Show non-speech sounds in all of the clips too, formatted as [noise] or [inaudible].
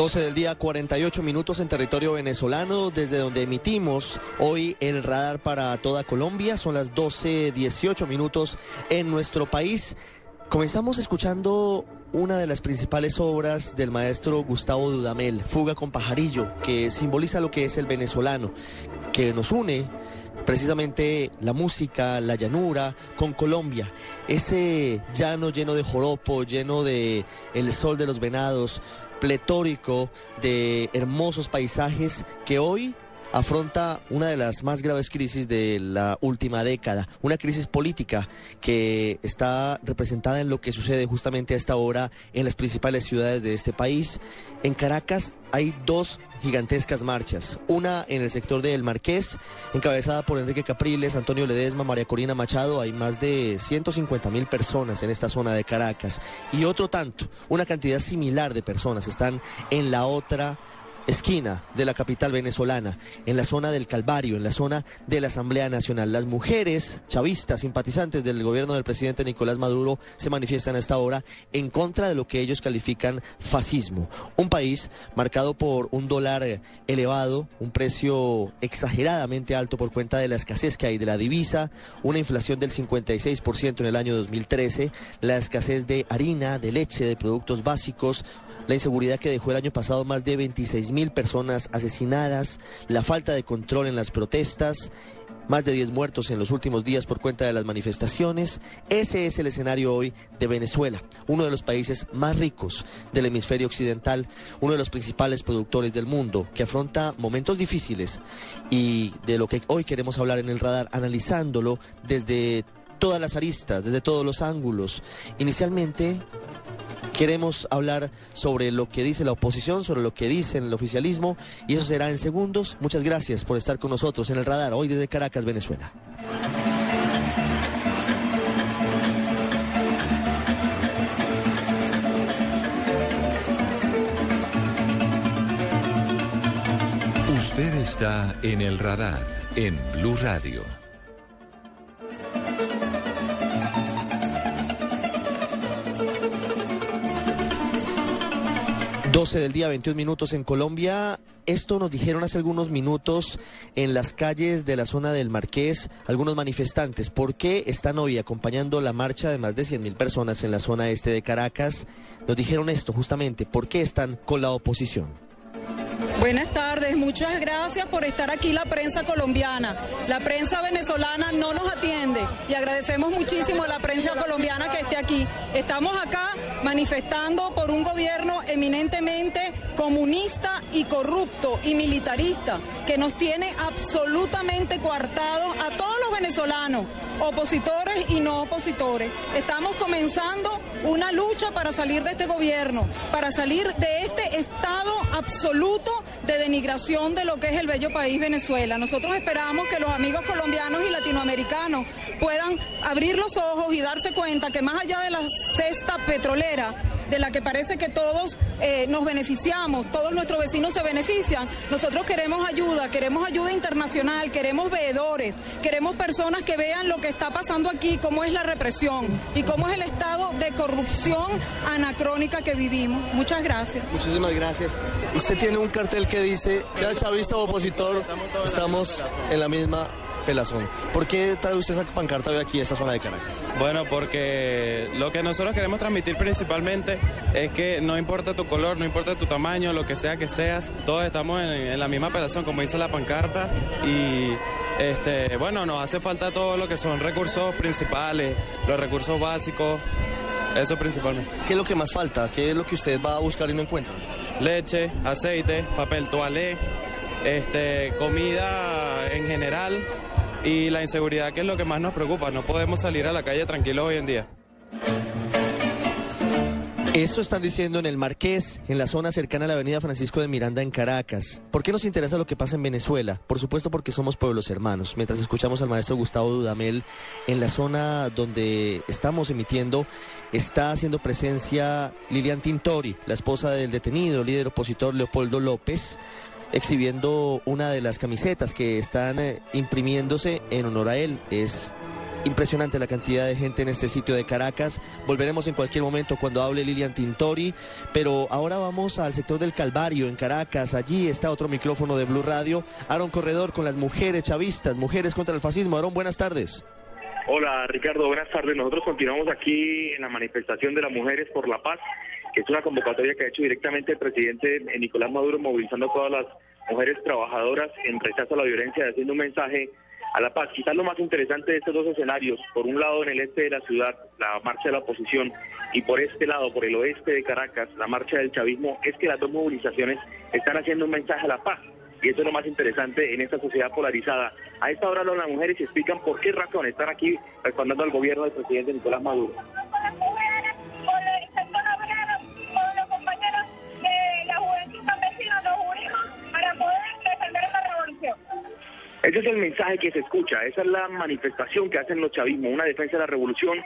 Doce del día, 48 minutos en territorio venezolano, desde donde emitimos hoy el radar para toda Colombia. Son las 12, 18 minutos en nuestro país. Comenzamos escuchando una de las principales obras del maestro Gustavo Dudamel, Fuga con Pajarillo, que simboliza lo que es el venezolano, que nos une precisamente la música, la llanura con Colombia, ese llano lleno de joropo, lleno de el sol de los venados, pletórico de hermosos paisajes que hoy afronta una de las más graves crisis de la última década, una crisis política que está representada en lo que sucede justamente a esta hora en las principales ciudades de este país. En Caracas hay dos gigantescas marchas, una en el sector del Marqués, encabezada por Enrique Capriles, Antonio Ledesma, María Corina Machado, hay más de 150 mil personas en esta zona de Caracas, y otro tanto, una cantidad similar de personas están en la otra esquina de la capital venezolana, en la zona del Calvario, en la zona de la Asamblea Nacional. Las mujeres chavistas, simpatizantes del gobierno del presidente Nicolás Maduro, se manifiestan a esta hora en contra de lo que ellos califican fascismo. Un país marcado por un dólar elevado, un precio exageradamente alto por cuenta de la escasez que hay de la divisa, una inflación del 56% en el año 2013, la escasez de harina, de leche, de productos básicos, la inseguridad que dejó el año pasado más de 26 mil personas asesinadas, la falta de control en las protestas, más de 10 muertos en los últimos días por cuenta de las manifestaciones. Ese es el escenario hoy de Venezuela, uno de los países más ricos del hemisferio occidental, uno de los principales productores del mundo, que afronta momentos difíciles y de lo que hoy queremos hablar en el radar, analizándolo desde todas las aristas, desde todos los ángulos. Inicialmente Queremos hablar sobre lo que dice la oposición, sobre lo que dice el oficialismo, y eso será en segundos. Muchas gracias por estar con nosotros en el radar hoy desde Caracas, Venezuela. Usted está en el radar en Blue Radio. 12 del día, 21 minutos en Colombia. Esto nos dijeron hace algunos minutos en las calles de la zona del Marqués algunos manifestantes. ¿Por qué están hoy acompañando la marcha de más de 100 mil personas en la zona este de Caracas? Nos dijeron esto justamente. ¿Por qué están con la oposición? Buenas tardes, muchas gracias por estar aquí la prensa colombiana. La prensa venezolana no nos atiende y agradecemos muchísimo a la prensa colombiana que esté aquí. Estamos acá manifestando por un gobierno eminentemente comunista y corrupto y militarista que nos tiene absolutamente coartados a todos los venezolanos, opositores y no opositores. Estamos comenzando una lucha para salir de este gobierno, para salir de este estado absoluto de denigración de lo que es el bello país Venezuela. Nosotros esperamos que los amigos colombianos y latinoamericanos puedan abrir los ojos y darse cuenta que más allá de la cesta petrolera, de la que parece que todos eh, nos beneficiamos, todos nuestros vecinos se benefician. Nosotros queremos ayuda, queremos ayuda internacional, queremos veedores, queremos personas que vean lo que está pasando aquí, cómo es la represión y cómo es el estado de corrupción anacrónica que vivimos. Muchas gracias. Muchísimas gracias. Usted tiene un cartel que dice, sea chavista o opositor, estamos en la misma Pelazón, ¿por qué trae usted esa pancarta hoy aquí a esta zona de Caracas? Bueno, porque lo que nosotros queremos transmitir principalmente es que no importa tu color, no importa tu tamaño, lo que sea que seas, todos estamos en, la misma pelazón, como dice la pancarta, y este, bueno, nos hace falta todo lo que son recursos principales, los recursos básicos, eso principalmente. ¿Qué es lo que más falta? ¿Qué es lo que usted va a buscar y no encuentra? Leche, aceite, papel toalé, este, comida en general y la inseguridad que es lo que más nos preocupa. No podemos salir a la calle tranquilos hoy en día. Eso están diciendo en el Marqués, en la zona cercana a la avenida Francisco de Miranda en Caracas. ¿Por qué nos interesa lo que pasa en Venezuela? Por supuesto porque somos pueblos hermanos. Mientras escuchamos al maestro Gustavo Dudamel, en la zona donde estamos emitiendo, está haciendo presencia Lilian Tintori, la esposa del detenido, líder opositor Leopoldo López, exhibiendo una de las camisetas que están eh, imprimiéndose en honor a él. Es impresionante la cantidad de gente en este sitio de Caracas. Volveremos en cualquier momento cuando hable Lilian Tintori, pero ahora vamos al sector del Calvario en Caracas. Allí está otro micrófono de Blue Radio. Aaron Corredor con las mujeres chavistas, mujeres contra el fascismo. Aaron, buenas tardes. Hola Ricardo, buenas tardes. Nosotros continuamos aquí en la manifestación de las mujeres por la paz que es una convocatoria que ha hecho directamente el presidente Nicolás Maduro, movilizando a todas las mujeres trabajadoras en rechazo a la violencia, haciendo un mensaje a la paz. Quizás lo más interesante de estos dos escenarios, por un lado en el este de la ciudad, la marcha de la oposición, y por este lado, por el oeste de Caracas, la marcha del chavismo, es que las dos movilizaciones están haciendo un mensaje a la paz. Y eso es lo más interesante en esta sociedad polarizada. A esta hora las mujeres explican por qué razón están aquí respaldando al gobierno del presidente Nicolás Maduro. Ese es el mensaje que se escucha, esa es la manifestación que hacen los chavismos, una defensa de la revolución,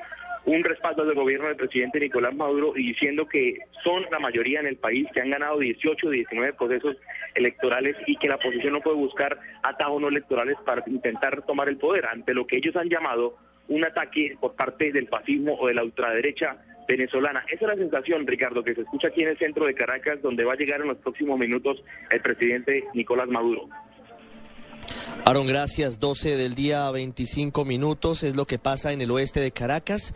un respaldo del gobierno del presidente Nicolás Maduro y diciendo que son la mayoría en el país, que han ganado 18 de 19 procesos electorales y que la oposición no puede buscar atajos no electorales para intentar tomar el poder, ante lo que ellos han llamado un ataque por parte del fascismo o de la ultraderecha venezolana. Esa es la sensación, Ricardo, que se escucha aquí en el centro de Caracas, donde va a llegar en los próximos minutos el presidente Nicolás Maduro. Aaron, gracias. 12 del día, 25 minutos es lo que pasa en el oeste de Caracas.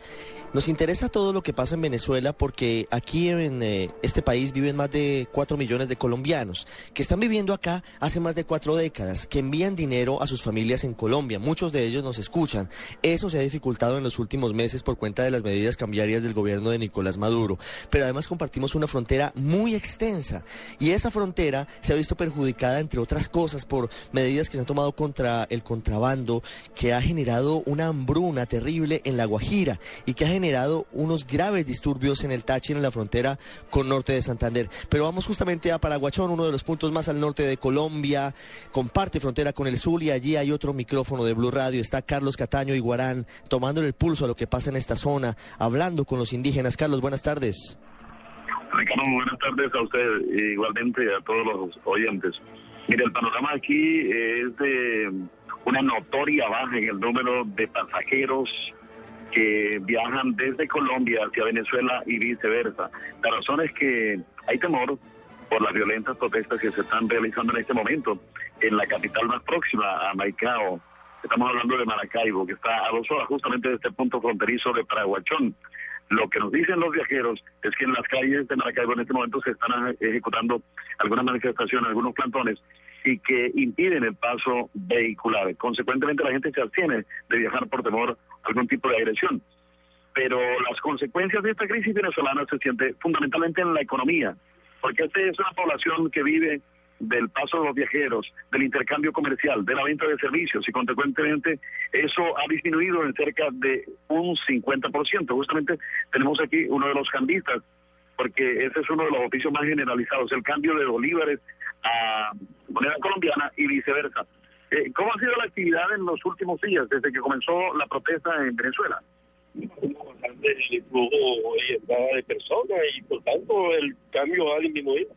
Nos interesa todo lo que pasa en Venezuela porque aquí en eh, este país viven más de 4 millones de colombianos que están viviendo acá hace más de cuatro décadas, que envían dinero a sus familias en Colombia. Muchos de ellos nos escuchan. Eso se ha dificultado en los últimos meses por cuenta de las medidas cambiarias del gobierno de Nicolás Maduro. Pero además compartimos una frontera muy extensa y esa frontera se ha visto perjudicada, entre otras cosas, por medidas que se han tomado contra el contrabando, que ha generado una hambruna terrible en La Guajira y que ha generado unos graves disturbios en el Táchira, en la frontera con norte de Santander. Pero vamos justamente a Paraguachón, uno de los puntos más al norte de Colombia, comparte frontera con el sur y allí hay otro micrófono de Blue Radio. Está Carlos Cataño Iguarán tomando el pulso a lo que pasa en esta zona, hablando con los indígenas. Carlos, buenas tardes. Ricardo, buenas tardes a usted, igualmente a todos los oyentes. Mire, el panorama aquí es de una notoria baja en el número de pasajeros que viajan desde Colombia hacia Venezuela y viceversa. La razón es que hay temor por las violentas protestas que se están realizando en este momento en la capital más próxima a Maicao. Estamos hablando de Maracaibo, que está a dos horas justamente de este punto fronterizo de Paraguachón. Lo que nos dicen los viajeros es que en las calles de Maracaibo en este momento se están ejecutando algunas manifestaciones, algunos plantones y que impiden el paso vehicular. Consecuentemente la gente se abstiene de viajar por temor algún tipo de agresión. Pero las consecuencias de esta crisis venezolana se sienten fundamentalmente en la economía, porque esta es una población que vive del paso de los viajeros, del intercambio comercial, de la venta de servicios y consecuentemente eso ha disminuido en cerca de un 50%. Justamente tenemos aquí uno de los cambistas, porque ese es uno de los oficios más generalizados, el cambio de bolívares a moneda colombiana y viceversa. Eh, ¿Cómo ha sido la actividad en los últimos días, desde que comenzó la protesta en Venezuela? El flujo de personas y por tanto el cambio ha disminuido.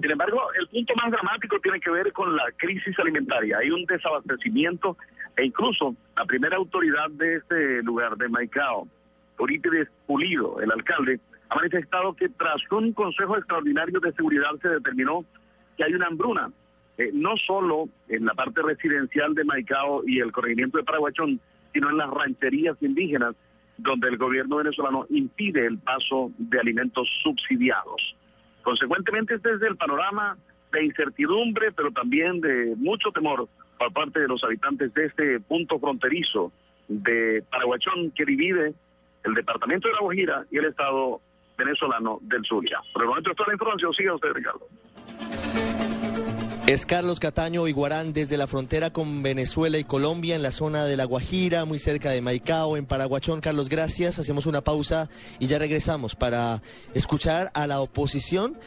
Sin embargo, el punto más dramático tiene que ver con la crisis alimentaria. Hay un desabastecimiento e incluso la primera autoridad de este lugar, de Maicao, Eurípides Pulido, el alcalde, ha manifestado que tras un consejo extraordinario de seguridad se determinó que hay una hambruna eh, no solo en la parte residencial de Maicao y el corregimiento de Paraguachón, sino en las rancherías indígenas, donde el gobierno venezolano impide el paso de alimentos subsidiados. Consecuentemente, este es el panorama de incertidumbre, pero también de mucho temor por parte de los habitantes de este punto fronterizo de Paraguachón que divide el departamento de La Guajira y el estado venezolano del Zulia. Por el momento, toda la información. Siga usted, Ricardo. Es Carlos Cataño Iguarán desde la frontera con Venezuela y Colombia en la zona de La Guajira, muy cerca de Maicao, en Paraguachón. Carlos, gracias. Hacemos una pausa y ya regresamos para escuchar a la oposición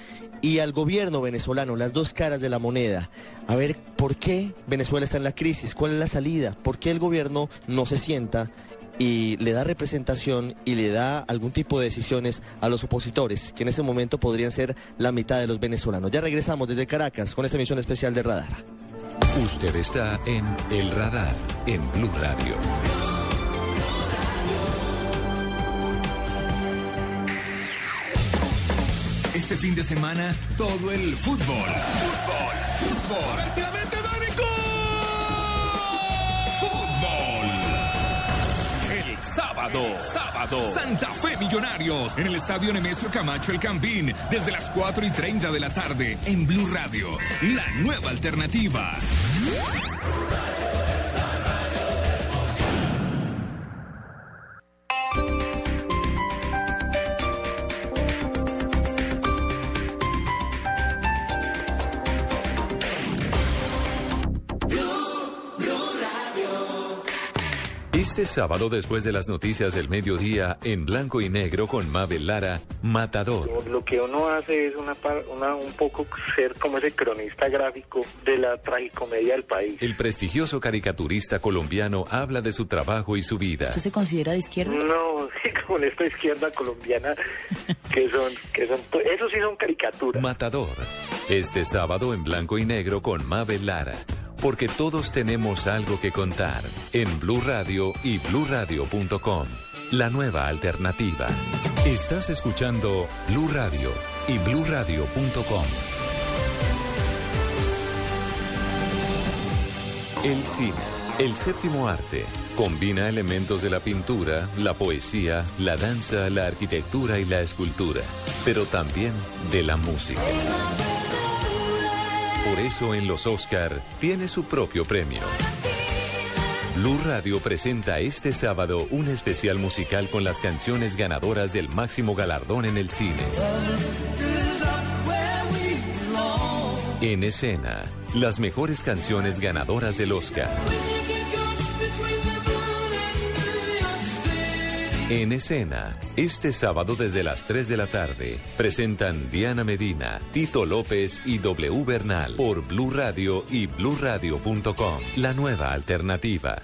y al gobierno venezolano, las dos caras de la moneda. A ver por qué Venezuela está en la crisis, cuál es la salida, por qué el gobierno no se sienta y le da representación y le da algún tipo de decisiones a los opositores, que en ese momento podrían ser la mitad de los venezolanos. Ya regresamos desde Caracas con esta emisión especial de Radar. Usted está en El Radar, en Blue Radio. Este fin de semana, todo el fútbol. Fútbol, fútbol. ¡A ver si la mete Dani! Fútbol. Sábado, sábado, Santa Fe Millonarios en el Estadio Nemesio Camacho El Campín desde las 4 y 30 de la tarde en Blue Radio, la nueva alternativa. Este sábado, después de las noticias del mediodía, en blanco y negro con Mabel Lara, Matador. Lo que uno hace es una, par- una- un poco ser como ese cronista gráfico de la tragicomedia del país. El prestigioso caricaturista colombiano habla de su trabajo y su vida. ¿Usted se considera de izquierda? No, [laughs] sí, con esta izquierda colombiana [laughs] que son, que son, eso sí son caricaturas. Matador. Este sábado en blanco y negro con Mabel Lara. Porque todos tenemos algo que contar en Blue Radio y bluradio.com. La nueva alternativa. Estás escuchando Blue Radio y bluradio.com. El cine, el séptimo arte, combina elementos de la pintura, la poesía, la danza, la arquitectura y la escultura, pero también de la música. Eso en los Oscar tiene su propio premio. Blue Radio presenta este sábado un especial musical con las canciones ganadoras del máximo galardón en el cine. En escena, las mejores canciones ganadoras del Oscar. En escena, este sábado desde las 3 de la tarde, presentan Diana Medina, Tito López y W Bernal por Blue Radio y bluradio.com. La nueva alternativa.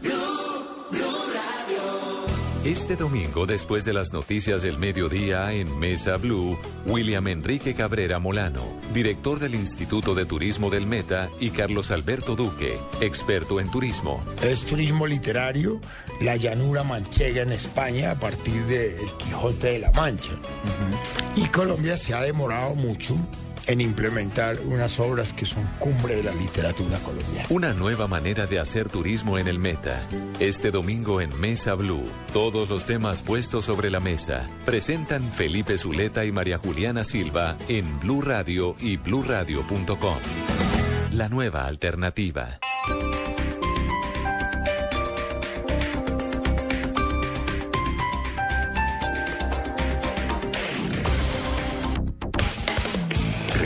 Este domingo, después de las noticias del mediodía en Mesa Blue, William Enrique Cabrera Molano, director del Instituto de Turismo del Meta, y Carlos Alberto Duque, experto en turismo. Es turismo literario, la llanura manchega en España a partir de El Quijote de la Mancha. Y Colombia se ha demorado mucho en implementar unas obras que son cumbre de la literatura colombiana. Una nueva manera de hacer turismo en el Meta. Este domingo en Mesa Blue, todos los temas puestos sobre la mesa presentan Felipe Zuleta y María Juliana Silva en Blue Radio y bluradio.com. La nueva alternativa.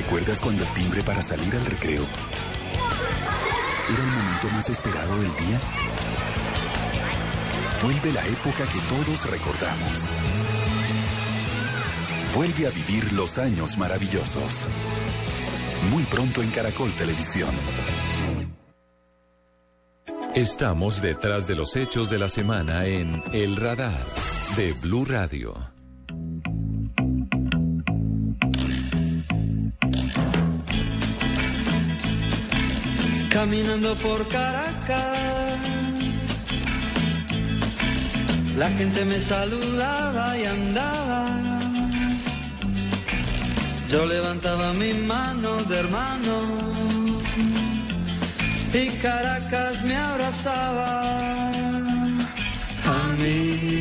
¿Recuerdas cuando el timbre para salir al recreo era el momento más esperado del día? Vuelve la época que todos recordamos. Vuelve a vivir los años maravillosos. Muy pronto en Caracol Televisión. Estamos detrás de los hechos de la semana en El Radar de Blue Radio. Caminando por Caracas, la gente me saludaba y andaba. Yo levantaba mis manos de hermano y Caracas me abrazaba a mí.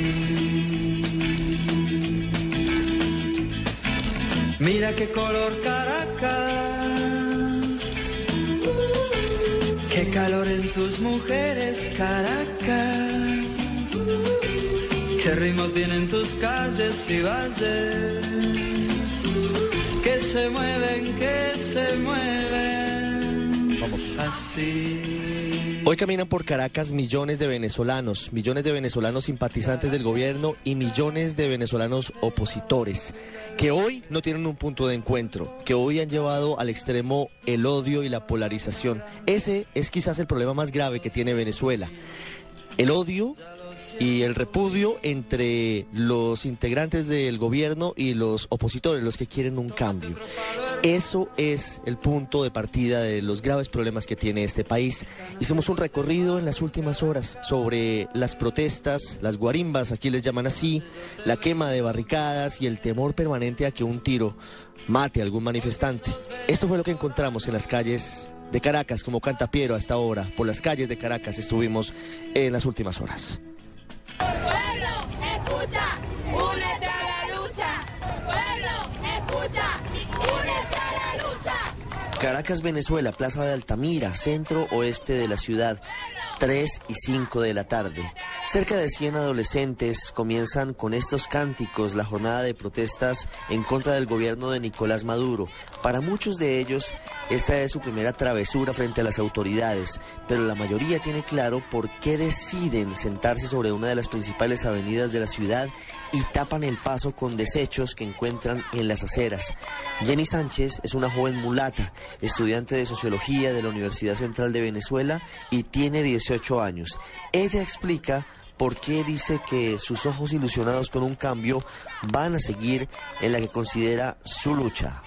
Mira qué color Caracas, calor en tus mujeres Caracas, qué ritmo tienen tus calles y valles, que se mueven, que se mueven. Hoy caminan por Caracas millones de venezolanos, millones de venezolanos simpatizantes del gobierno y millones de venezolanos opositores, que hoy no tienen un punto de encuentro, que hoy han llevado al extremo el odio y la polarización. Ese es quizás el problema más grave que tiene Venezuela. El odio y el repudio entre los integrantes del gobierno y los opositores, los que quieren un cambio. Eso es el punto de partida de los graves problemas que tiene este país. Hicimos un recorrido en las últimas horas sobre las protestas, las guarimbas, aquí les llaman así, la quema de barricadas y el temor permanente a que un tiro mate a algún manifestante. Esto fue lo que encontramos en las calles de Caracas, como canta Piero hasta ahora. Por las calles de Caracas estuvimos en las últimas horas. Pueblo, escucha, únete a la lucha. Pueblo, escucha, únete a la lucha. Caracas, Venezuela, Plaza de Altamira, centro oeste de la ciudad. 3 y 5 de la tarde. Cerca de 100 adolescentes comienzan con estos cánticos la jornada de protestas en contra del gobierno de Nicolás Maduro. Para muchos de ellos, esta es su primera travesura frente a las autoridades, pero la mayoría tiene claro por qué deciden sentarse sobre una de las principales avenidas de la ciudad y tapan el paso con desechos que encuentran en las aceras. Jenny Sánchez es una joven mulata, estudiante de sociología de la Universidad Central de Venezuela y tiene 18 años. Ella explica por qué dice que sus ojos ilusionados con un cambio van a seguir en la que considera su lucha.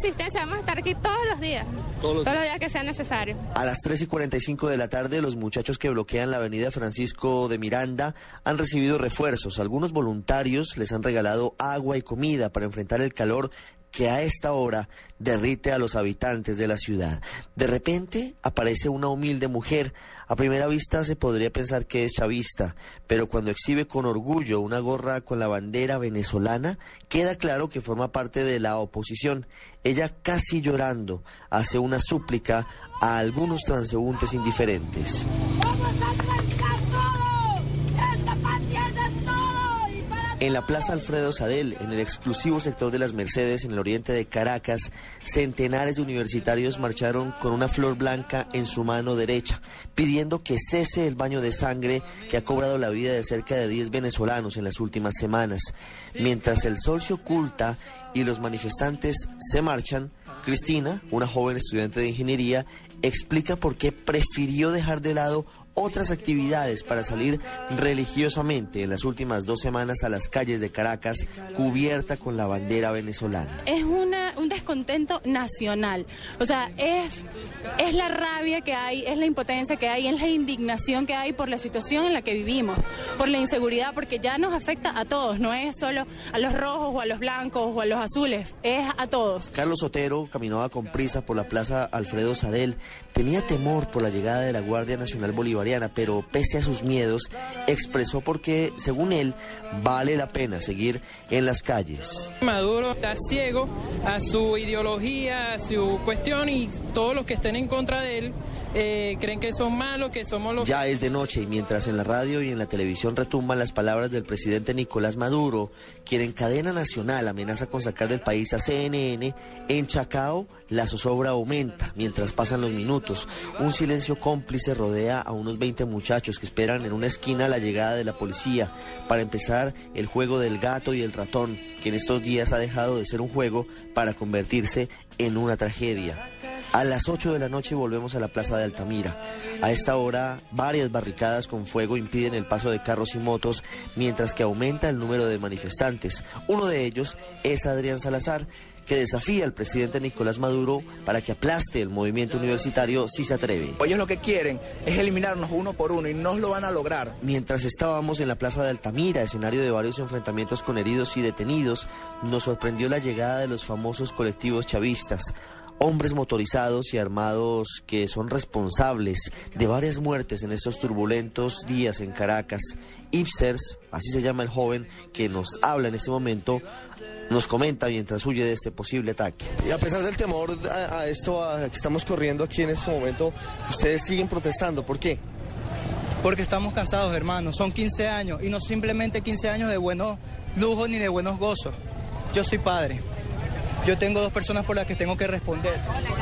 Asistencia, vamos a estar aquí todos los días. Todos los, días que sea necesario. A las 3 y 45 de la tarde, los muchachos que bloquean la avenida Francisco de Miranda han recibido refuerzos. Algunos voluntarios les han regalado agua y comida para enfrentar el calor que a esta hora derrite a los habitantes de la ciudad. De repente aparece una humilde mujer. A primera vista se podría pensar que es chavista, pero cuando exhibe con orgullo una gorra con la bandera venezolana, queda claro que forma parte de la oposición. Ella casi llorando hace una súplica a algunos transeúntes indiferentes. En la Plaza Alfredo Sadel, en el exclusivo sector de las Mercedes, en el oriente de Caracas, centenares de universitarios marcharon con una flor blanca en su mano derecha, pidiendo que cese el baño de sangre que ha cobrado la vida de cerca de 10 venezolanos en las últimas semanas. Mientras el sol se oculta y los manifestantes se marchan, Cristina, una joven estudiante de ingeniería, explica por qué prefirió dejar de lado otras actividades para salir religiosamente en las últimas dos semanas a las calles de Caracas cubierta con la bandera venezolana. Es una, un descontento nacional. O sea, es, es la rabia que hay, es la impotencia que hay, es la indignación que hay por la situación en la que vivimos, por la inseguridad, porque ya nos afecta a todos, no es solo a los rojos o a los blancos o a los azules, es a todos. Carlos Otero caminaba con prisa por la plaza Alfredo Sadel, tenía temor por la llegada de la Guardia Nacional Bolivariana pero pese a sus miedos, expresó porque, según él, vale la pena seguir en las calles. Maduro está ciego a su ideología, a su cuestión y todos los que estén en contra de él eh, creen que son malos, que somos los... Ya es de noche y mientras en la radio y en la televisión retumban las palabras del presidente Nicolás Maduro, quien en cadena nacional amenaza con sacar del país a CNN, en Chacao la zozobra aumenta mientras pasan los minutos. Un silencio cómplice rodea a unos 20 muchachos que esperan en una esquina la llegada de la policía para empezar el juego del gato y el ratón, que en estos días ha dejado de ser un juego para convertirse en una tragedia. A las 8 de la noche volvemos a la Plaza de Altamira. A esta hora, varias barricadas con fuego impiden el paso de carros y motos, mientras que aumenta el número de manifestantes. Uno de ellos es Adrián Salazar, que desafía al presidente Nicolás Maduro para que aplaste el movimiento universitario si se atreve. Ellos lo que quieren es eliminarnos uno por uno y no lo van a lograr. Mientras estábamos en la Plaza de Altamira, escenario de varios enfrentamientos con heridos y detenidos, nos sorprendió la llegada de los famosos colectivos chavistas. Hombres motorizados y armados que son responsables de varias muertes en estos turbulentos días en Caracas. Ipsers, así se llama el joven que nos habla en este momento, nos comenta mientras huye de este posible ataque. Y a pesar del temor a, a esto a que estamos corriendo aquí en este momento, ustedes siguen protestando. ¿Por qué? Porque estamos cansados, hermano. Son 15 años y no simplemente 15 años de buenos lujos ni de buenos gozos. Yo soy padre. Yo tengo dos personas por las que tengo que responder.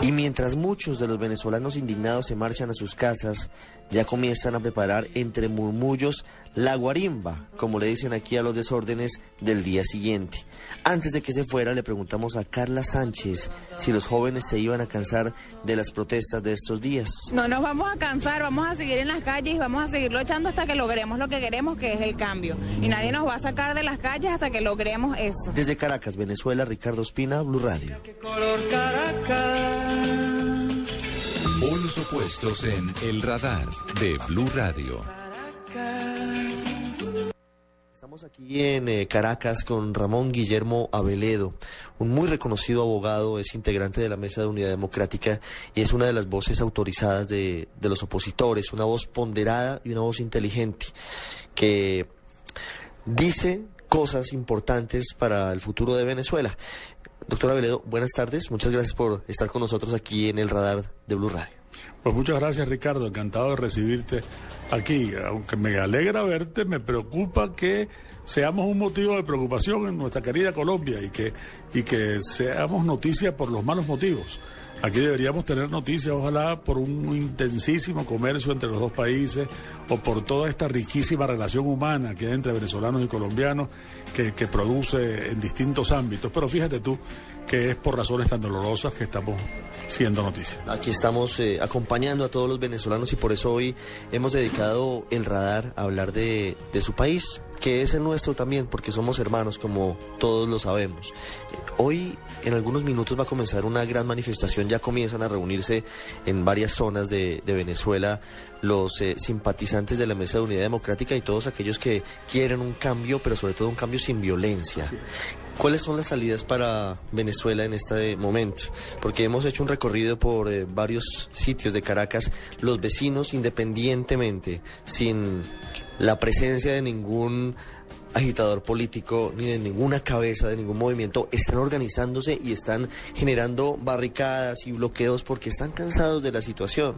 Y mientras muchos de los venezolanos indignados se marchan a sus casas, ya comienzan a preparar entre murmullos la guarimba, como le dicen aquí a los desórdenes del día siguiente. Antes de que se fuera, le preguntamos a Carla Sánchez si los jóvenes se iban a cansar de las protestas de estos días. No nos vamos a cansar, vamos a seguir en las calles y vamos a seguir luchando hasta que logremos lo que queremos, que es el cambio. Y nadie nos va a sacar de las calles hasta que logremos eso. Desde Caracas, Venezuela, Ricardo Espina, Blue Radio. Polos opuestos en El Radar de Blue Radio. Estamos aquí en eh, Caracas con Ramón Guillermo Aveledo, un muy reconocido abogado, es integrante de la Mesa de Unidad Democrática y es una de las voces autorizadas de los opositores, una voz ponderada y una voz inteligente que dice cosas importantes para el futuro de Venezuela. Doctor Aveledo, buenas tardes, muchas gracias por estar con nosotros aquí en el radar de Blue Radio. Pues muchas gracias Ricardo, encantado de recibirte aquí. Aunque me alegra verte, me preocupa que seamos un motivo de preocupación en nuestra querida Colombia y que, y que seamos noticia por los malos motivos. Aquí deberíamos tener noticias, ojalá, por un intensísimo comercio entre los dos países o por toda esta riquísima relación humana que hay entre venezolanos y colombianos que, que produce en distintos ámbitos. Pero fíjate tú que es por razones tan dolorosas que estamos siendo noticia. Aquí estamos eh, acompañando a todos los venezolanos y por eso hoy hemos dedicado el radar a hablar de, de su país, que es el nuestro también, porque somos hermanos, como todos lo sabemos. Hoy, en algunos minutos, va a comenzar una gran manifestación. Ya comienzan a reunirse en varias zonas de, de Venezuela los eh, simpatizantes de la Mesa de Unidad Democrática y todos aquellos que quieren un cambio, pero sobre todo un cambio sin violencia. ¿Cuáles son las salidas para Venezuela en este momento? Porque hemos hecho un recorrido por eh, varios sitios de Caracas. Los vecinos, independientemente, sin la presencia de ningún agitador político ni de ninguna cabeza de ningún movimiento están organizándose y están generando barricadas y bloqueos porque están cansados de la situación.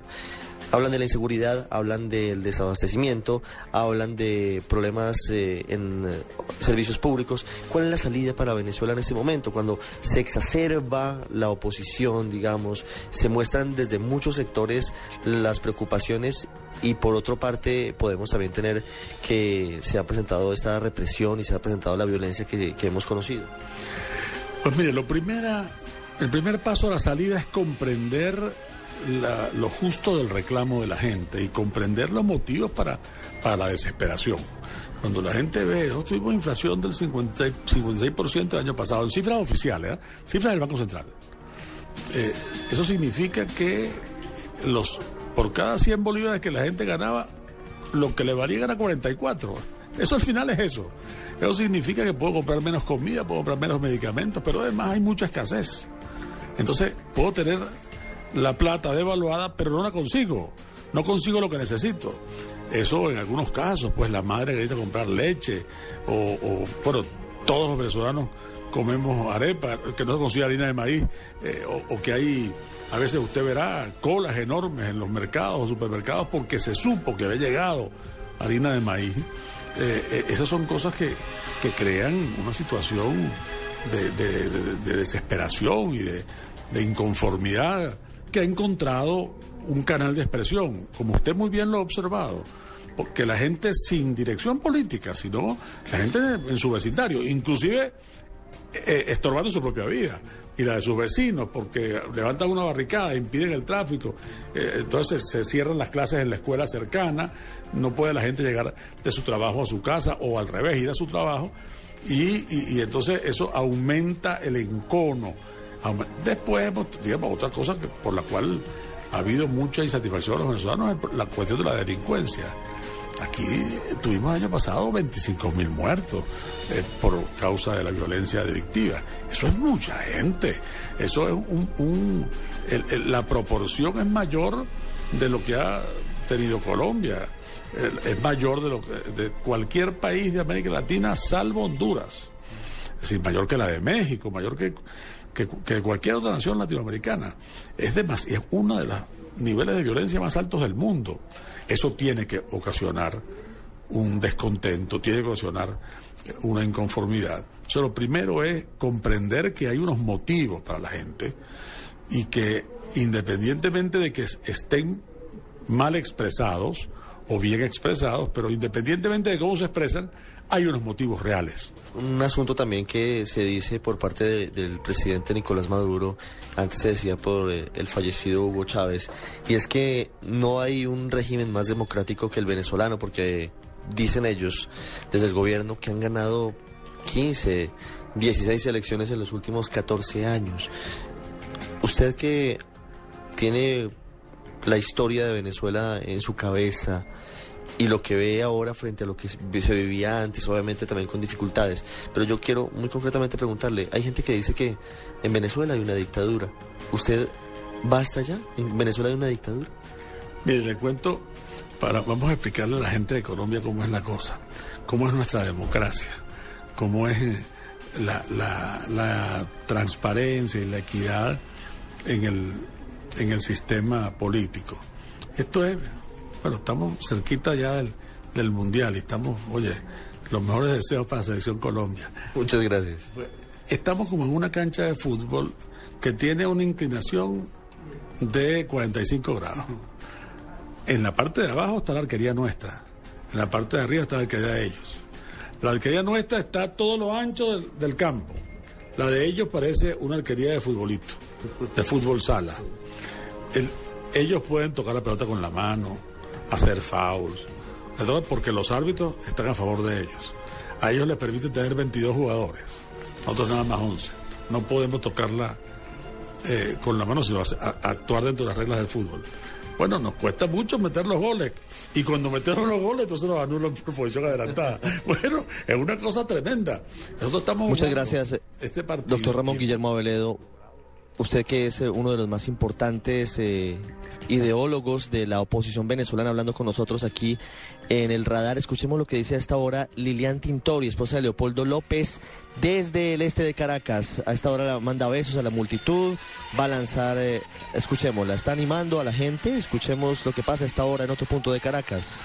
Hablan de la inseguridad, hablan del desabastecimiento, hablan de problemas eh, en eh, servicios públicos. ¿Cuál es la salida para Venezuela en este momento? Cuando se exacerba la oposición, digamos, se muestran desde muchos sectores las preocupaciones y por otra parte podemos también tener que se ha presentado esta represión y se ha presentado la violencia que, que hemos conocido. Pues mire, lo primera, el primer paso a la salida es comprender la- lo justo del reclamo de la gente y comprender los motivos para, para la desesperación. Cuando la gente ve, nosotros tuvimos inflación del 50, y- 56% el año pasado, en cifras oficiales, ¿eh? cifras del Banco Central. Eh, eso significa que los por cada 100 bolívares que la gente ganaba, lo que le valía era 44. Eso al final es eso. Eso significa que puedo comprar menos comida, puedo comprar menos medicamentos, pero además hay mucha escasez. Entonces, puedo tener la plata devaluada, pero no la consigo. No consigo lo que necesito. Eso en algunos casos, pues la madre necesita comprar leche, o, o, bueno, todos los venezolanos comemos arepa, que no se consigue harina de maíz, eh, o, o que hay, a veces usted verá colas enormes en los mercados o supermercados porque se supo que había llegado harina de maíz. Eh, eh, esas son cosas que, que crean una situación de, de- de- de desesperación y de, de inconformidad que ha encontrado un canal de expresión, como usted muy bien lo ha observado, porque la gente sin dirección política, sino la gente en su vecindario, inclusive eh, estorbando su propia vida y la de sus vecinos, porque levantan una barricada, impiden el tráfico, eh, entonces se cierran las clases en la escuela cercana, no puede la gente llegar de su trabajo a su casa o al revés, ir a su trabajo, y entonces eso aumenta el encono. Después, hemos, digamos, otra cosa que, por la cual ha habido mucha insatisfacción de los venezolanos es la cuestión de la delincuencia. Aquí tuvimos el año pasado 25 mil muertos eh, por causa de la violencia delictiva. Eso es mucha gente. Eso es un... la proporción es mayor de lo que ha tenido Colombia. Es mayor de, lo de cualquier país de América Latina, salvo Honduras. Es decir, mayor que la de México, mayor que, que, que cualquier otra nación latinoamericana. Es, demas- es uno de los niveles de violencia más altos del mundo. Eso tiene que ocasionar un descontento, tiene que ocasionar una inconformidad. O sea, lo primero es comprender que hay unos motivos para la gente y que independientemente de que estén mal expresados o bien expresados, pero independientemente de cómo se expresan, hay unos motivos reales. Un asunto también que se dice por parte de- del presidente Nicolás Maduro, antes se decía por eh, el fallecido Hugo Chávez, y es que no hay un régimen más democrático que el venezolano, porque dicen ellos desde el gobierno que han ganado 15, 16 elecciones en los últimos 14 años. Usted que tiene la historia de Venezuela en su cabeza y lo que ve ahora frente a lo que se vivía antes, obviamente también con dificultades. Pero yo quiero muy concretamente preguntarle, hay gente que dice que en Venezuela hay una dictadura. ¿Usted basta ya? ¿En Venezuela hay una dictadura? Mire, le cuento, para, vamos a explicarle a la gente de Colombia cómo es la cosa, cómo es nuestra democracia, cómo es eh, la, la- la transparencia y la equidad en el, en el sistema político. Esto es, bueno, estamos cerquita ya del, del Mundial y estamos, oye, los mejores deseos para la Selección Colombia. Muchas gracias. Estamos como en una cancha de fútbol que tiene una inclinación de 45 grados. En la parte de abajo está la arquería nuestra. En la parte de arriba está la arquería de ellos. La arquería nuestra está a todo lo ancho del, del campo. La de ellos parece una arquería de futbolito, de fútbol sala. El- ellos pueden tocar la pelota con la mano, hacer fouls, Entonces, porque los árbitros están a favor de ellos. A ellos les permiten tener 22 jugadores, nosotros nada más 11. No podemos tocarla eh, con la mano, sino hacer- a- actuar dentro de las reglas del fútbol. Bueno, nos cuesta mucho meter los goles. Y cuando metemos los goles, entonces nos anulan por posición adelantada. [laughs] Bueno, es una cosa tremenda. Nosotros estamos Muchas gracias, Este partido. doctor Ramón Guillermo Aveledo. Usted que es eh, uno de los más importantes eh, ideólogos de la oposición venezolana hablando con nosotros aquí en el radar. Escuchemos lo que dice a esta hora Lilian Tintori, esposa de Leopoldo López, desde el este de Caracas. A esta hora manda besos a la multitud, va a lanzar, eh, escuchémosla, está animando a la gente, escuchemos lo que pasa a esta hora en otro punto de Caracas.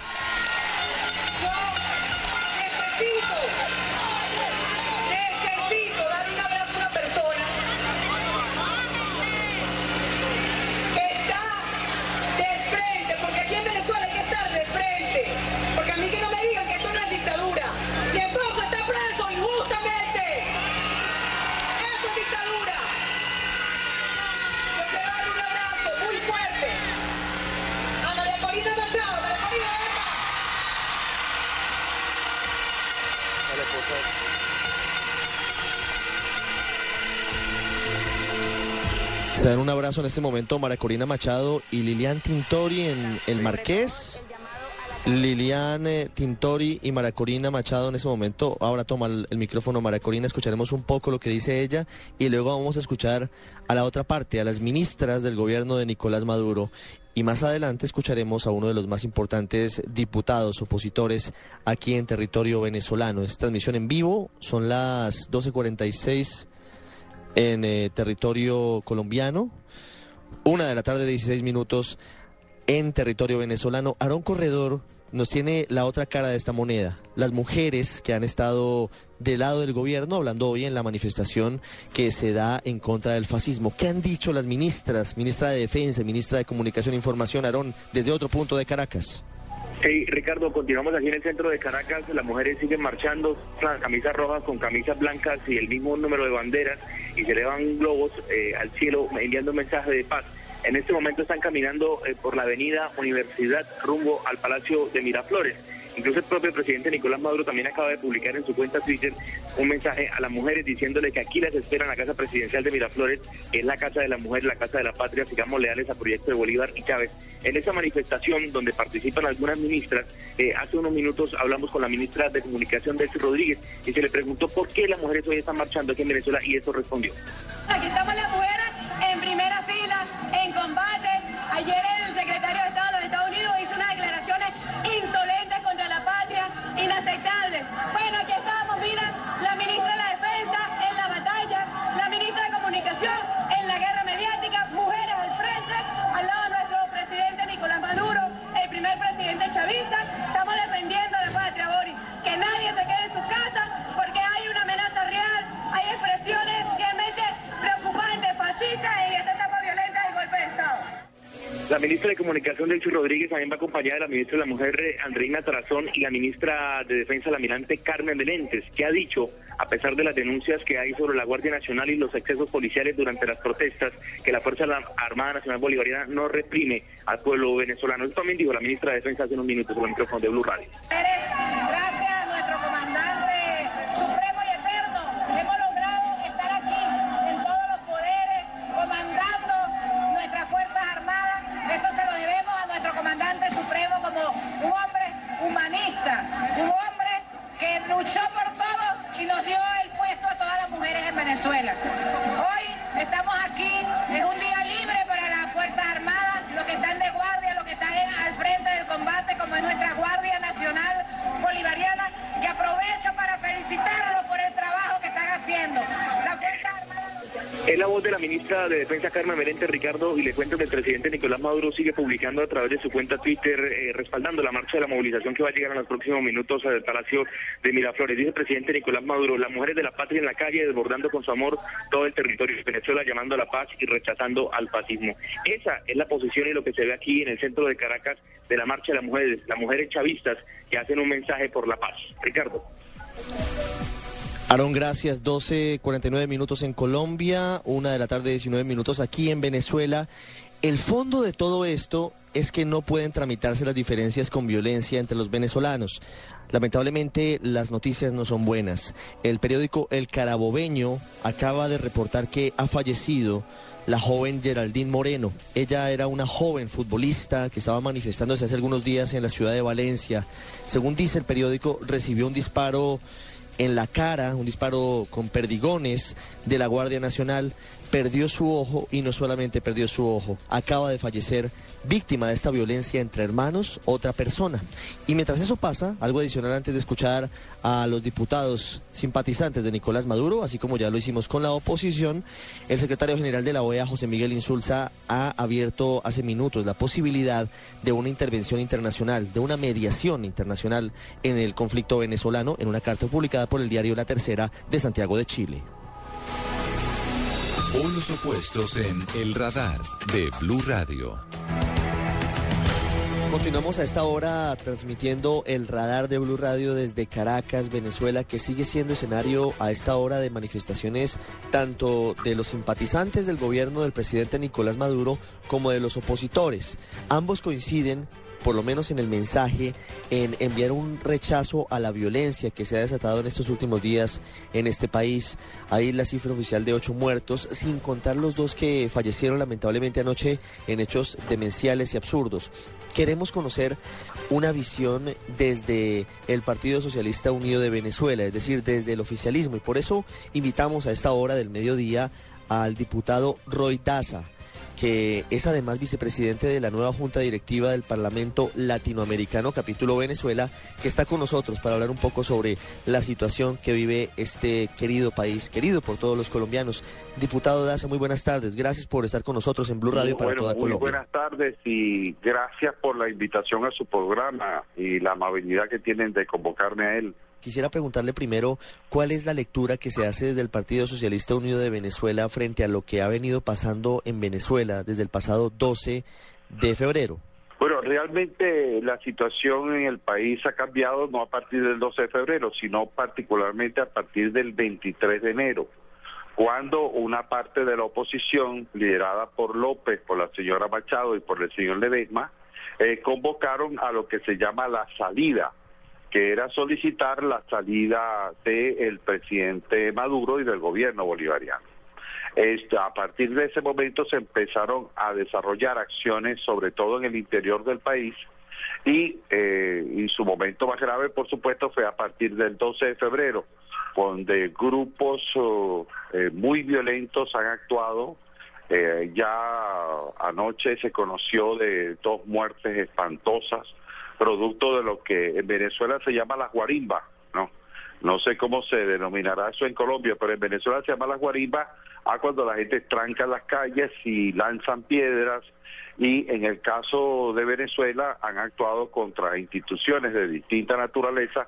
Se un abrazo en este momento María Corina Machado y Lilian Tintori en el Marqués. Lilian eh, Tintori y María Corina Machado en ese momento. Ahora toma el, el micrófono María Corina, escucharemos un poco lo que dice ella y luego vamos a escuchar a la otra parte, a las ministras del gobierno de Nicolás Maduro. Y más adelante escucharemos a uno de los más importantes diputados opositores aquí en territorio venezolano. Es transmisión en vivo, son las 12.46 en eh, territorio colombiano. Una de la tarde, 16 minutos en territorio venezolano. Aarón Corredor nos tiene la otra cara de esta moneda. Las mujeres que han estado del lado del gobierno, hablando hoy en la manifestación que se da en contra del fascismo. ¿Qué han dicho las ministras, ministra de Defensa, ministra de Comunicación e Información, Aarón, desde otro punto de Caracas? Hey, Ricardo, continuamos aquí en el centro de Caracas. Las mujeres siguen marchando, las camisas rojas con camisas blancas y el mismo número de banderas y se elevan globos eh, al cielo enviando un mensaje de paz. En este momento están caminando eh, por la avenida Universidad rumbo al Palacio de Miraflores. Incluso el propio presidente Nicolás Maduro también acaba de publicar en su cuenta Twitter un mensaje a las mujeres diciéndole que aquí las esperan la casa presidencial de Miraflores, que es la casa de la mujer, la casa de la patria, sigamos leales al proyecto de Bolívar y Chávez. En esa manifestación donde participan algunas ministras, eh, hace unos minutos hablamos con la ministra de Comunicación, Delcy Rodríguez, y se le preguntó por qué las mujeres hoy están marchando aquí en Venezuela y eso respondió. Aquí estamos las mujeres en primera fila, en combate. Ayer La ministra de Comunicación, Delcy Rodríguez, también va acompañada de la ministra de la Mujer, eh, Andreina Tarazón, y la ministra de Defensa, la almirante Carmen Belentes, que ha dicho, a pesar de las denuncias que hay sobre la Guardia Nacional y los excesos policiales durante las protestas, que la Fuerza Armada Nacional Bolivariana no reprime al pueblo venezolano. Eso también dijo la ministra de Defensa hace unos minutos por el micrófono de Blue Radio gracias a nuestro comandante supremo y eterno, hemos logrado estar aquí en todos los poderes, comandando nuestras Fuerzas Armadas. Eso se lo debemos a nuestro comandante supremo como un hombre humanista, un hombre que luchó por todos y nos dio el puesto a todas las mujeres en Venezuela. Hoy estamos aquí, es un día libre para las Fuerzas Armadas, los que están de guardia, los que están en- al frente del combate, como es nuestra Guardia Nacional Bolivariana, que aprovecho para felicitarlos por el trabajo que están haciendo. La Fuerza Armada Es la voz de la Carmen Melente Ricardo y le cuento que el presidente Nicolás Maduro sigue publicando a través de su cuenta Twitter eh, respaldando la marcha de la movilización que va a llegar en los próximos minutos al Palacio de Miraflores. Dice el presidente Nicolás Maduro, las mujeres de la patria en la calle desbordando con su amor todo el territorio de Venezuela, llamando a la paz y rechazando al fascismo. Esa es la posición y lo que se ve aquí en el centro de Caracas de la marcha de las mujeres, las mujeres chavistas que hacen un mensaje por la paz. Ricardo. Aaron, gracias. 12.49 minutos en Colombia, una de la tarde 19 minutos aquí en Venezuela. El fondo de todo esto es que no pueden tramitarse las diferencias con violencia entre los venezolanos. Lamentablemente las noticias no son buenas. El periódico El Carabobeño acaba de reportar que ha fallecido la joven Geraldine Moreno. Ella era una joven futbolista que estaba manifestándose hace algunos días en la ciudad de Valencia. Según dice el periódico, recibió un disparo en la cara, un disparo con perdigones de la Guardia Nacional, perdió su ojo y no solamente perdió su ojo, acaba de fallecer víctima de esta violencia entre hermanos, otra persona. Y mientras eso pasa, algo adicional antes de escuchar a los diputados simpatizantes de Nicolás Maduro, así como ya lo hicimos con la oposición, el secretario general de la OEA, José Miguel Insulza, ha abierto hace minutos la posibilidad de una intervención internacional, de una mediación internacional en el conflicto venezolano, en una carta publicada por el diario La Tercera de Santiago de Chile. Polos opuestos en El Radar de Blue Radio. Continuamos a esta hora transmitiendo el radar de Blue Radio desde Caracas, Venezuela, que sigue siendo escenario a esta hora de manifestaciones tanto de los simpatizantes del gobierno del presidente Nicolás Maduro como de los opositores. Ambos coinciden por lo menos en el mensaje, en enviar un rechazo a la violencia que se ha desatado en estos últimos días en este país. Hay la cifra oficial de ocho muertos, sin contar los dos que fallecieron lamentablemente anoche en hechos demenciales y absurdos. Queremos conocer una visión desde el Partido Socialista Unido de Venezuela, es decir, desde el oficialismo, y por eso invitamos a esta hora del mediodía al diputado Roy Daza que es además vicepresidente de la nueva Junta Directiva del Parlamento Latinoamericano Capítulo Venezuela, que está con nosotros para hablar un poco sobre la situación que vive este querido país, querido por todos los colombianos. Diputado Daza, muy buenas tardes. Gracias por estar con nosotros en Blue Radio para Bueno, toda muy Colombia. buenas tardes y gracias por la invitación a su programa y la amabilidad que tienen de convocarme a él. Quisiera preguntarle primero cuál es la lectura que se hace desde el Partido Socialista Unido de Venezuela frente a lo que ha venido pasando en Venezuela desde el pasado 12 de febrero. Bueno, realmente la situación en el país ha cambiado no a partir del 12 de febrero, sino particularmente a partir del 23 de enero, cuando una parte de la oposición, liderada por López, por la señora Machado y por el señor Ledesma, eh, convocaron a lo que se llama la salida, que era solicitar la salida del presidente Maduro y del gobierno bolivariano. Este, a partir de ese momento se empezaron a desarrollar acciones, sobre todo en el interior del país, y, eh, y su momento más grave, por supuesto, fue a partir del 12 de febrero, donde grupos oh, eh, muy violentos han actuado. Eh, ya anoche se conoció de dos muertes espantosas, producto de lo que en Venezuela se llama las guarimbas, ¿no? No sé cómo se denominará eso en Colombia, pero en Venezuela se llama las guarimbas a cuando la gente tranca las calles y lanzan piedras y en el caso de Venezuela han actuado contra instituciones de distinta naturaleza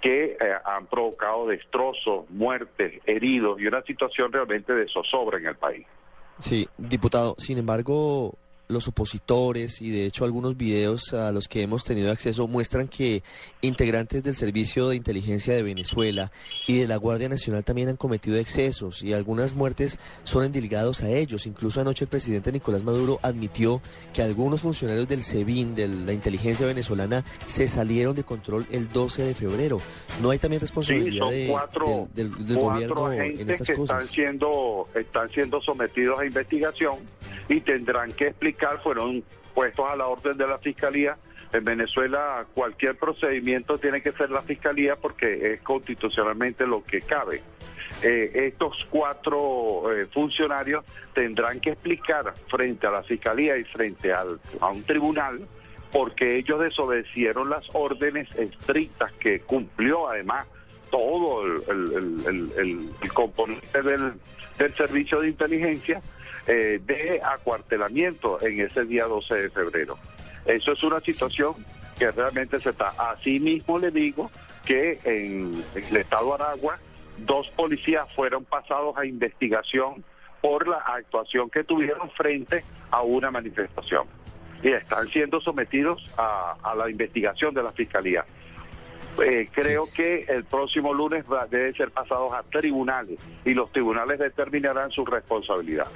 que eh, han provocado destrozos, muertes, heridos y una situación realmente de zozobra en el país. Sí, diputado, sin embargo, los opositores y de hecho algunos videos a los que hemos tenido acceso muestran que integrantes del Servicio de Inteligencia de Venezuela y de la Guardia Nacional también han cometido excesos y algunas muertes son endilgados a ellos. Incluso anoche el presidente Nicolás Maduro admitió que algunos funcionarios del SEBIN, de la inteligencia venezolana, se salieron de control el 12 de febrero. ¿No hay también responsabilidad de, cuatro, del, gobierno en estas que cosas? Están siendo, están siendo sometidos a investigación y tendrán que explicar, fueron puestos a la orden de la Fiscalía. En Venezuela cualquier procedimiento tiene que ser la Fiscalía porque es constitucionalmente lo que cabe. Eh, estos cuatro eh, funcionarios tendrán que explicar frente a la Fiscalía y frente al, a un tribunal porque ellos desobedecieron las órdenes estrictas que cumplió además todo el, componente del servicio de inteligencia eh, de acuartelamiento en ese día 12 de febrero. Eso es una situación que realmente se está. Asimismo le digo que en, el estado de Aragua dos policías fueron pasados a investigación por la actuación que tuvieron frente a una manifestación y están siendo sometidos a, a la investigación de la fiscalía. Eh, creo que el próximo lunes va- deben ser pasados a tribunales y los tribunales determinarán sus responsabilidades.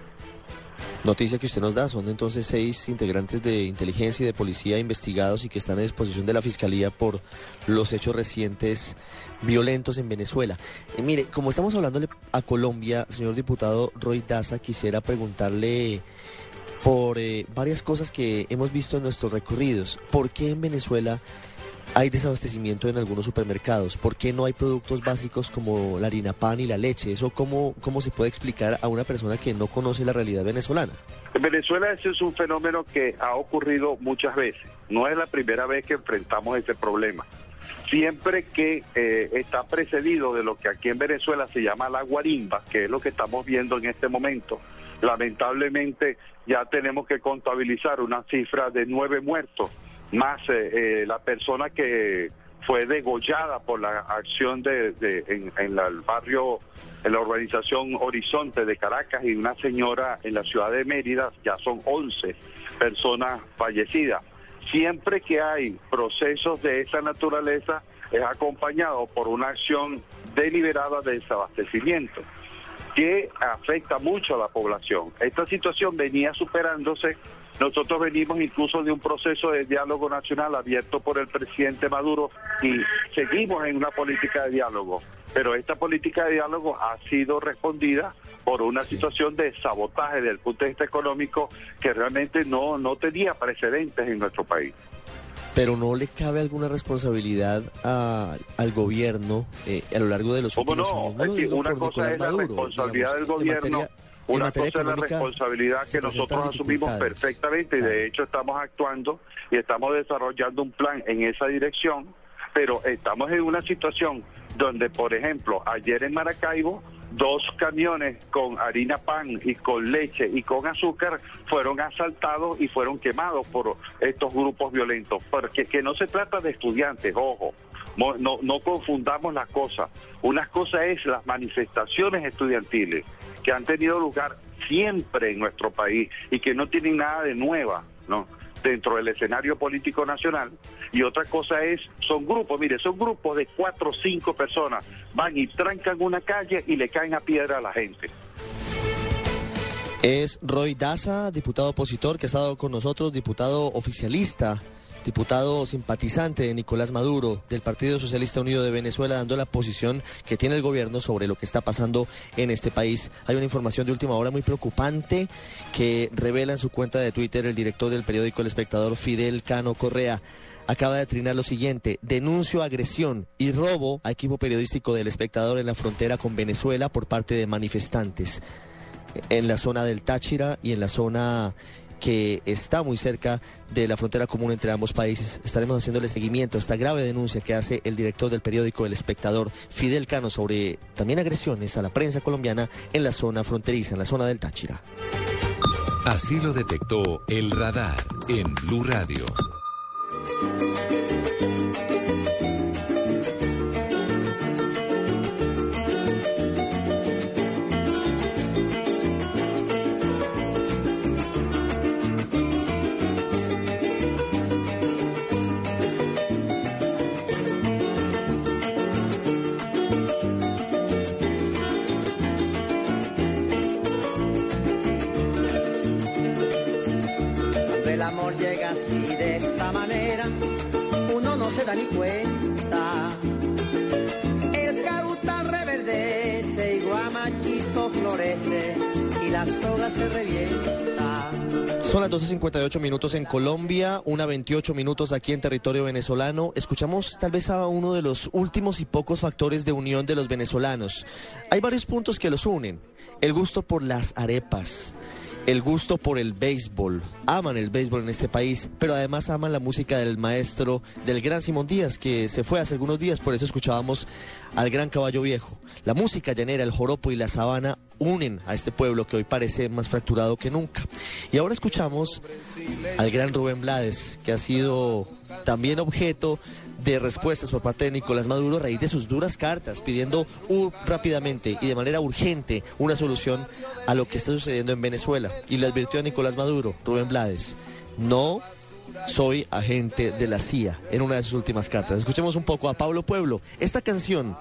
Noticia que usted nos da, son entonces seis integrantes de inteligencia y de policía investigados y que están a disposición de la Fiscalía por los hechos recientes violentos en Venezuela. Eh, mire, como estamos hablándole a Colombia, señor diputado Roy Daza, quisiera preguntarle por eh, varias cosas que hemos visto en nuestros recorridos. ¿Por qué en Venezuela hay desabastecimiento en algunos supermercados? ¿Por qué no hay productos básicos como la harina pan y la leche? ¿Eso cómo, cómo se puede explicar a una persona que no conoce la realidad venezolana? En Venezuela ese es un fenómeno que ha ocurrido muchas veces. No es la primera vez que enfrentamos ese problema. Siempre que eh, está precedido de lo que aquí en Venezuela se llama la guarimba, que es lo que estamos viendo en este momento, lamentablemente ya tenemos que contabilizar una cifra de nueve muertos, más eh, eh, la persona que fue degollada por la acción de, de- en, la- el barrio, en la urbanización Horizonte de Caracas y una señora en la ciudad de Mérida, ya son 11 personas fallecidas. Siempre que hay procesos de esa naturaleza es acompañado por una acción deliberada de desabastecimiento que afecta mucho a la población. Esta situación venía superándose. Nosotros venimos incluso de un proceso de diálogo nacional abierto por el presidente Maduro y seguimos en una política de diálogo. Pero esta política de diálogo ha sido respondida por una situación de sabotaje desde el punto de vista económico que realmente no, no tenía precedentes en nuestro país. Pero no le cabe alguna responsabilidad a- al gobierno eh, a lo largo de los ¿Cómo últimos no? años. No Es una cosa es la Maduro, responsabilidad digamos, del gobierno, materia- una cosa es la responsabilidad que nosotros asumimos perfectamente y de hecho estamos actuando y estamos desarrollando un plan en esa dirección, pero estamos en una situación donde, por ejemplo, ayer en Maracaibo, dos camiones con harina pan y con leche y con azúcar fueron asaltados y fueron quemados por estos grupos violentos, porque que no se trata de estudiantes, ojo, Mo- no, no confundamos las cosas. Una cosa es las manifestaciones estudiantiles que han tenido lugar siempre en nuestro país y que no tienen nada de nueva, ¿no? Dentro del escenario político nacional. Y otra cosa es son grupos mire son grupos de cuatro o cinco personas. Van y trancan una calle y le caen a piedra a la gente. Es Roy Daza, diputado opositor que ha estado con nosotros, diputado oficialista, diputado simpatizante de Nicolás Maduro del Partido Socialista Unido de Venezuela, dando la posición que tiene el gobierno sobre lo que está pasando en este país. Hay una información de última hora muy preocupante que revela en su cuenta de Twitter el director del periódico El Espectador, Fidel Cano Correa. Acaba de trinar lo siguiente, denuncio agresión y robo a equipo periodístico del espectador en la frontera con Venezuela por parte de manifestantes. En la zona del Táchira y en la zona que está muy cerca de la frontera común entre ambos países. Estaremos haciéndole seguimiento a esta grave denuncia que hace el director del periódico El Espectador, Fidel Cano, sobre también agresiones a la prensa colombiana en la zona fronteriza, en la zona del Táchira. Así lo detectó el radar en Blue Radio. Y. Son las 12.58 minutos en Colombia, una 28 minutos aquí en territorio venezolano. Escuchamos tal vez a uno de los últimos y pocos factores de unión de los venezolanos. Hay varios puntos que los unen. El gusto por las arepas, el gusto por el béisbol. Aman el béisbol en este país, pero además aman la música del maestro, del gran Simón Díaz, que se fue hace algunos días, por eso escuchábamos al gran caballo viejo. La música llanera, el joropo y la sabana unen a este pueblo que hoy parece más fracturado que nunca. Y ahora escuchamos al gran Rubén Blades, que ha sido también objeto de respuestas por parte de Nicolás Maduro a raíz de sus duras cartas, pidiendo rápidamente y de manera urgente una solución a lo que está sucediendo en Venezuela. Y le advirtió a Nicolás Maduro, Rubén Blades, no soy agente de la CIA, en una de sus últimas cartas. Escuchemos un poco a Pablo Pueblo. Esta canción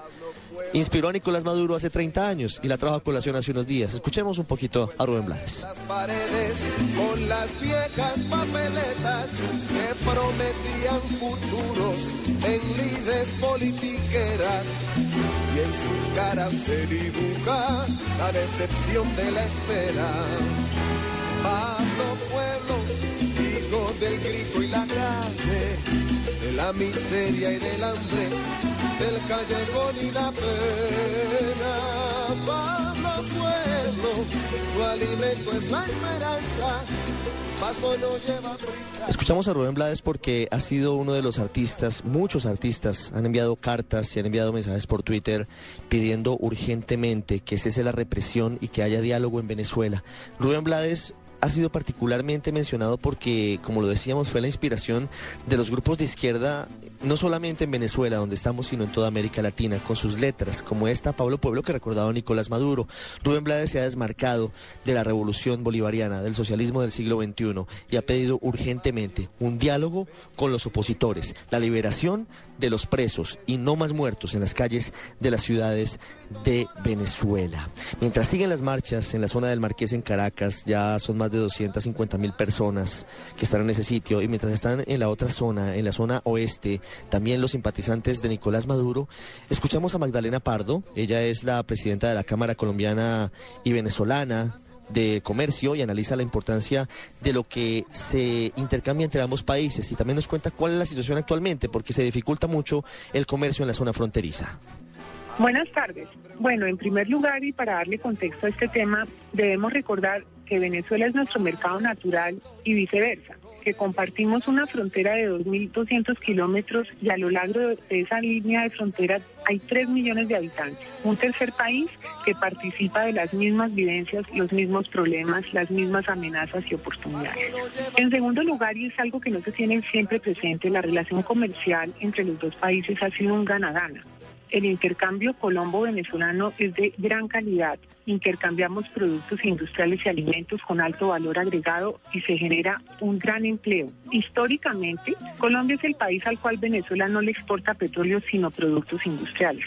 inspiró a Nicolás Maduro hace 30 años y la trajo a colación hace unos días. Escuchemos un poquito a Rubén Blades. paredes con las viejas papeletas que prometían futuros en lides politiqueras y en su cara se dibuja la decepción de la espera. Pablo Pueblo, hijo del grito y la grande, de la miseria y del hambre, del callejón y la pena. Pablo Pueblo, tu alimento es la esperanza, paso no lleva prisa. Escuchamos a Rubén Blades porque ha sido uno de los artistas, muchos artistas han enviado cartas y han enviado mensajes por Twitter pidiendo urgentemente que cese la represión y que haya diálogo en Venezuela. Rubén Blades ha sido particularmente mencionado porque, como lo decíamos, fue la inspiración de los grupos de izquierda, no solamente en Venezuela, donde estamos, sino en toda América Latina, con sus letras, como esta Pablo Pueblo que recordaba Nicolás Maduro. Rubén Blades se ha desmarcado de la revolución bolivariana, del socialismo del siglo XXI, y ha pedido urgentemente un diálogo con los opositores, la liberación de los presos y no más muertos en las calles de las ciudades de Venezuela. Mientras siguen las marchas en la zona del Marqués en Caracas, ya son más de 250 mil personas que están en ese sitio y mientras están en la otra zona, en la zona oeste, también los simpatizantes de Nicolás Maduro, escuchamos a Magdalena Pardo, ella es la presidenta de la Cámara Colombiana y Venezolana de comercio y analiza la importancia de lo que se intercambia entre ambos países y también nos cuenta cuál es la situación actualmente porque se dificulta mucho el comercio en la zona fronteriza. Buenas tardes. Bueno, en primer lugar y para darle contexto a este tema, debemos recordar que Venezuela es nuestro mercado natural y viceversa, que compartimos una frontera de 2.200 kilómetros y a lo largo de esa línea de frontera hay 3 millones de habitantes. Un tercer país que participa de las mismas vivencias, los mismos problemas, las mismas amenazas y oportunidades. En segundo lugar, y es algo que no se tiene siempre presente, la relación comercial entre los dos países ha sido un gana-gana. El intercambio colombo-venezolano es de gran calidad. Intercambiamos productos industriales y alimentos con alto valor agregado y se genera un gran empleo. Históricamente, Colombia es el país al cual Venezuela no le exporta petróleo sino productos industriales.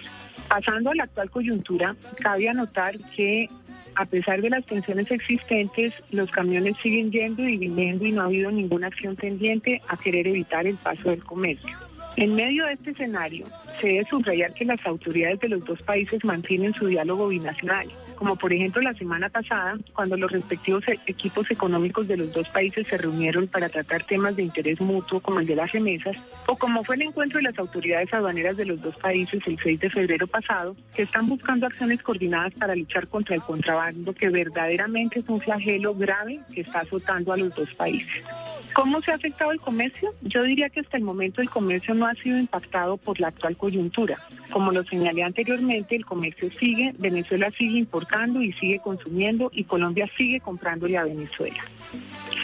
Pasando a la actual coyuntura, cabe anotar que A pesar de las tensiones existentes, los camiones siguen yendo y viniendo y no ha habido ninguna acción tendiente a querer evitar el paso del comercio. En medio de este escenario, se debe subrayar que las autoridades de los dos países mantienen su diálogo binacional, como por ejemplo la semana pasada, cuando los respectivos e- equipos económicos de los dos países se reunieron para tratar temas de interés mutuo como el de las remesas, o como fue el encuentro de las autoridades aduaneras de los dos países el 6 de febrero pasado, que están buscando acciones coordinadas para luchar contra el contrabando, que verdaderamente es un flagelo grave que está azotando a los dos países. ¿Cómo se ha afectado el comercio? Yo diría que hasta el momento el comercio no ha sido impactado por la actual coyuntura. Como lo señalé anteriormente, el comercio sigue, Venezuela sigue importando y sigue consumiendo y Colombia sigue comprándole a Venezuela.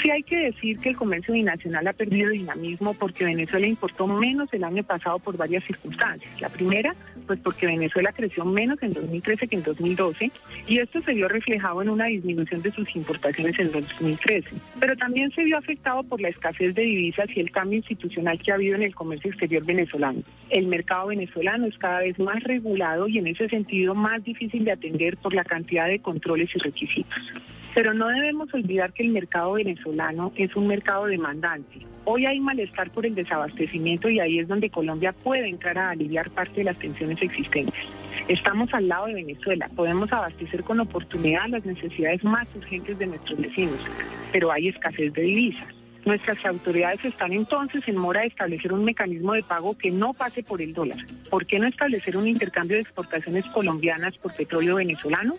Sí hay que decir que el comercio binacional ha perdido dinamismo porque Venezuela importó menos el año pasado por varias circunstancias. La primera, pues porque Venezuela creció menos en 2013 que en 2012 y esto se vio reflejado en una disminución de sus importaciones en 2013. Pero también se vio afectado por la escasez de divisas y el cambio institucional que ha habido en el comercio exterior venezolano. El mercado venezolano es cada vez más regulado y en ese sentido más difícil de atender por la cantidad de controles y requisitos. Pero no debemos olvidar que el mercado venezolano es un mercado demandante. Hoy hay malestar por el desabastecimiento y ahí es donde Colombia puede entrar a aliviar parte de las tensiones existentes. Estamos al lado de Venezuela, podemos abastecer con oportunidad las necesidades más urgentes de nuestros vecinos, pero hay escasez de divisas. Nuestras autoridades están entonces en mora de establecer un mecanismo de pago que no pase por el dólar. ¿Por qué no establecer un intercambio de exportaciones colombianas por petróleo venezolano?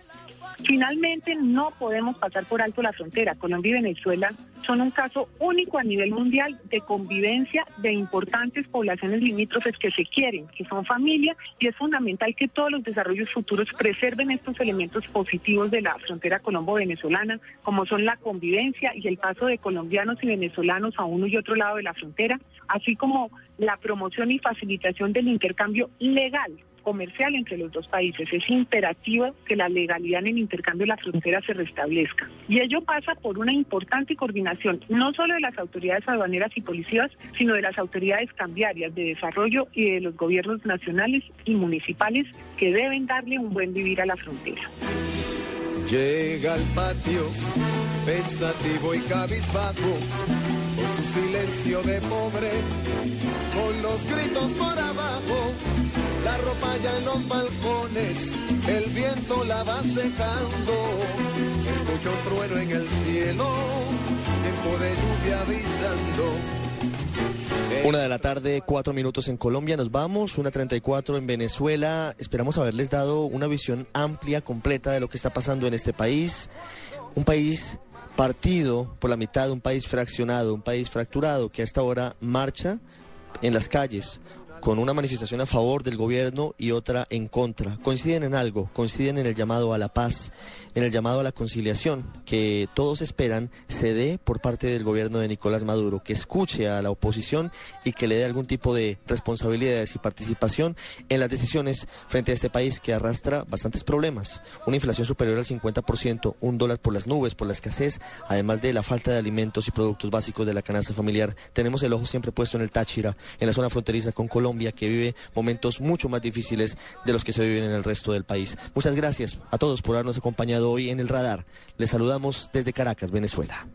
Finalmente, no podemos pasar por alto la frontera. Colombia y Venezuela son un caso único a nivel mundial de convivencia de importantes poblaciones limítrofes que se quieren, que son familia, y es fundamental que todos los desarrollos futuros preserven estos elementos positivos de la frontera colombo-venezolana, como son la convivencia y el paso de colombianos y venezolanos a uno y otro lado de la frontera, así como la promoción y facilitación del intercambio legal comercial entre los dos países. Es imperativo que la legalidad en el intercambio de la frontera se restablezca. Y ello pasa por una importante coordinación, no solo de las autoridades aduaneras y policías, sino de las autoridades cambiarias de desarrollo y de los gobiernos nacionales y municipales que deben darle un buen vivir a la frontera. Llega al patio, pensativo y cabizbajo, con su silencio de pobre, con los gritos por abajo, la ropa ya en los balcones, el viento la va secando, escucha un trueno en el cielo, tiempo de lluvia avisando. Una de la tarde, cuatro minutos en Colombia, nos vamos, una 34 en Venezuela. Esperamos haberles dado una visión amplia, completa de lo que está pasando en este país. Un país partido por la mitad, un país fraccionado, un país fracturado que a esta hora marcha en las calles con una manifestación a favor del gobierno y otra en contra. Coinciden en algo, coinciden en el llamado a la paz, en el llamado a la conciliación, que todos esperan se dé por parte del gobierno de Nicolás Maduro, que escuche a la oposición y que le dé algún tipo de responsabilidades y participación en las decisiones frente a este país que arrastra bastantes problemas. Una inflación superior al 50%, un dólar por las nubes, por la escasez, además de la falta de alimentos y productos básicos de la canasta familiar. Tenemos el ojo siempre puesto en el Táchira, en la zona fronteriza con Colombia que vive momentos mucho más difíciles de los que se viven en el resto del país. Muchas gracias a todos por habernos acompañado hoy en el radar. Les saludamos desde Caracas, Venezuela.